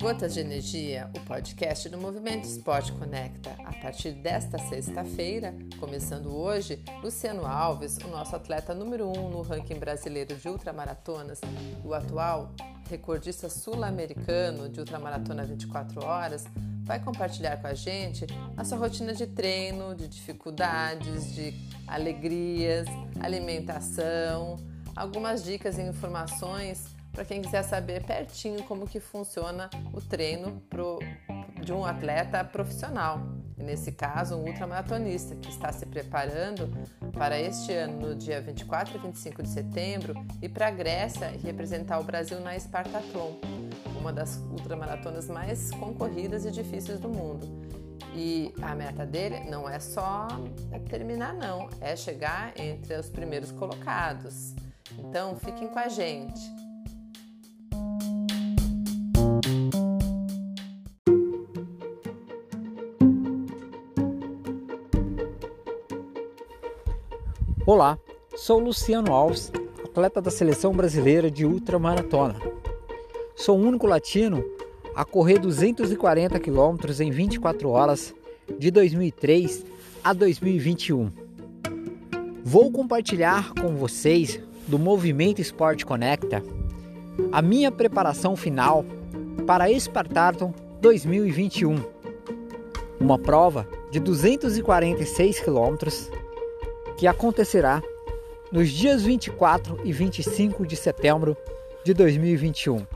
Gotas de Energia, o podcast do Movimento Esporte Conecta. A partir desta sexta-feira, começando hoje, Luciano Alves, o nosso atleta número um no ranking brasileiro de ultramaratonas, o atual recordista sul-americano de ultramaratona 24 horas, vai compartilhar com a gente a sua rotina de treino, de dificuldades, de alegrias, alimentação, algumas dicas e informações para quem quiser saber pertinho como que funciona o treino pro, de um atleta profissional. Nesse caso, um ultramaratonista que está se preparando para este ano, no dia 24 e 25 de setembro, ir para a Grécia e representar o Brasil na Spartathlon, uma das ultramaratonas mais concorridas e difíceis do mundo. E a meta dele não é só terminar, não, é chegar entre os primeiros colocados. Então, fiquem com a gente. Olá, sou Luciano Alves, atleta da seleção brasileira de ultramaratona. Sou o único latino a correr 240 quilômetros em 24 horas de 2003 a 2021. Vou compartilhar com vocês do Movimento Esporte Conecta a minha preparação final para a Espartaton 2021, uma prova de 246 quilômetros que acontecerá nos dias 24 e 25 de setembro de 2021.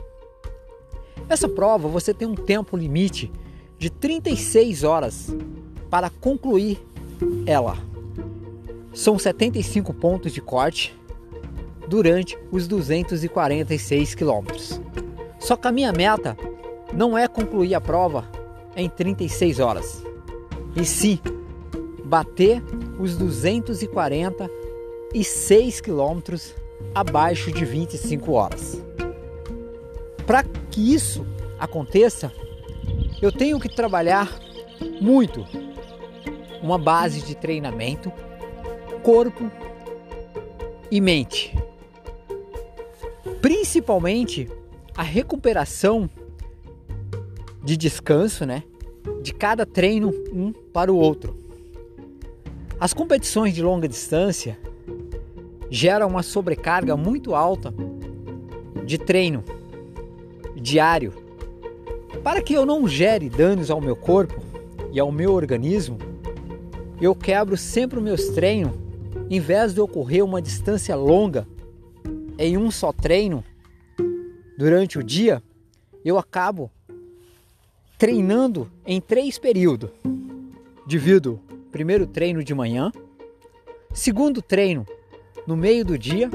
Essa prova você tem um tempo limite de 36 horas para concluir ela. São 75 pontos de corte durante os 246 quilômetros. Só que a minha meta não é concluir a prova em 36 horas, e sim bater os 246 quilômetros abaixo de 25 horas. Para que isso aconteça, eu tenho que trabalhar muito uma base de treinamento, corpo e mente. Principalmente a recuperação de descanso, né? De cada treino um para o outro. As competições de longa distância geram uma sobrecarga muito alta de treino diário. Para que eu não gere danos ao meu corpo e ao meu organismo, eu quebro sempre os meus treinos em vez de ocorrer uma distância longa em um só treino durante o dia, eu acabo treinando em três períodos. Divido primeiro treino de manhã, segundo treino no meio do dia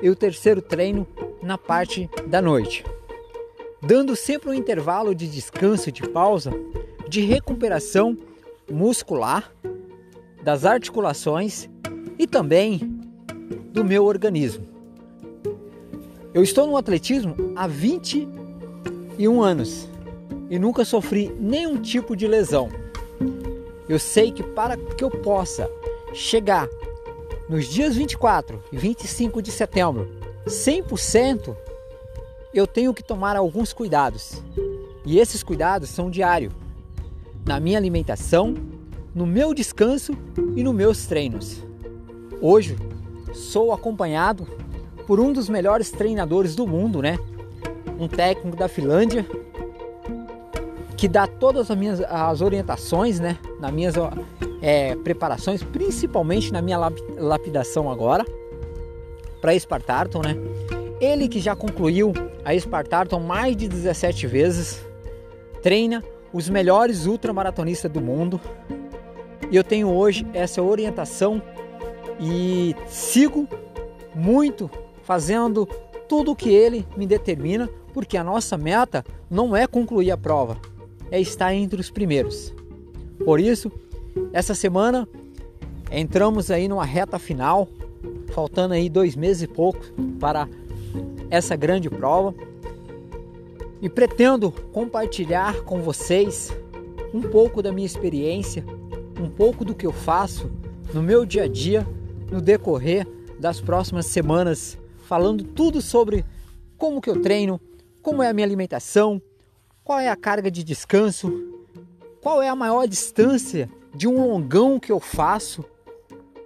e o terceiro treino na parte da noite, dando sempre um intervalo de descanso, de pausa, de recuperação muscular, das articulações e também do meu organismo. Eu estou no atletismo há 21 anos e nunca sofri nenhum tipo de lesão. Eu sei que para que eu possa chegar nos dias 24 e 25 de setembro 100%, eu tenho que tomar alguns cuidados. E esses cuidados são diários. Na minha alimentação, no meu descanso e nos meus treinos. Hoje sou acompanhado por um dos melhores treinadores do mundo, né? Um técnico da Finlândia que dá todas as minhas as orientações, né, nas minhas é, preparações, principalmente na minha lapidação agora para Espartarton, né? Ele que já concluiu a Espartarton mais de 17 vezes, treina os melhores ultramaratonistas do mundo. E eu tenho hoje essa orientação e sigo muito fazendo tudo o que ele me determina, porque a nossa meta não é concluir a prova, é estar entre os primeiros. Por isso, essa semana entramos aí numa reta final, faltando aí dois meses e pouco para essa grande prova. E pretendo compartilhar com vocês um pouco da minha experiência, um pouco do que eu faço no meu dia a dia no decorrer das próximas semanas falando tudo sobre como que eu treino, como é a minha alimentação, qual é a carga de descanso, qual é a maior distância de um longão que eu faço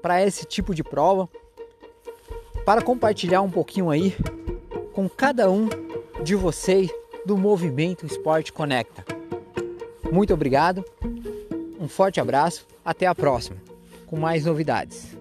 para esse tipo de prova, para compartilhar um pouquinho aí com cada um de vocês do movimento Esporte Conecta. Muito obrigado, um forte abraço, até a próxima, com mais novidades.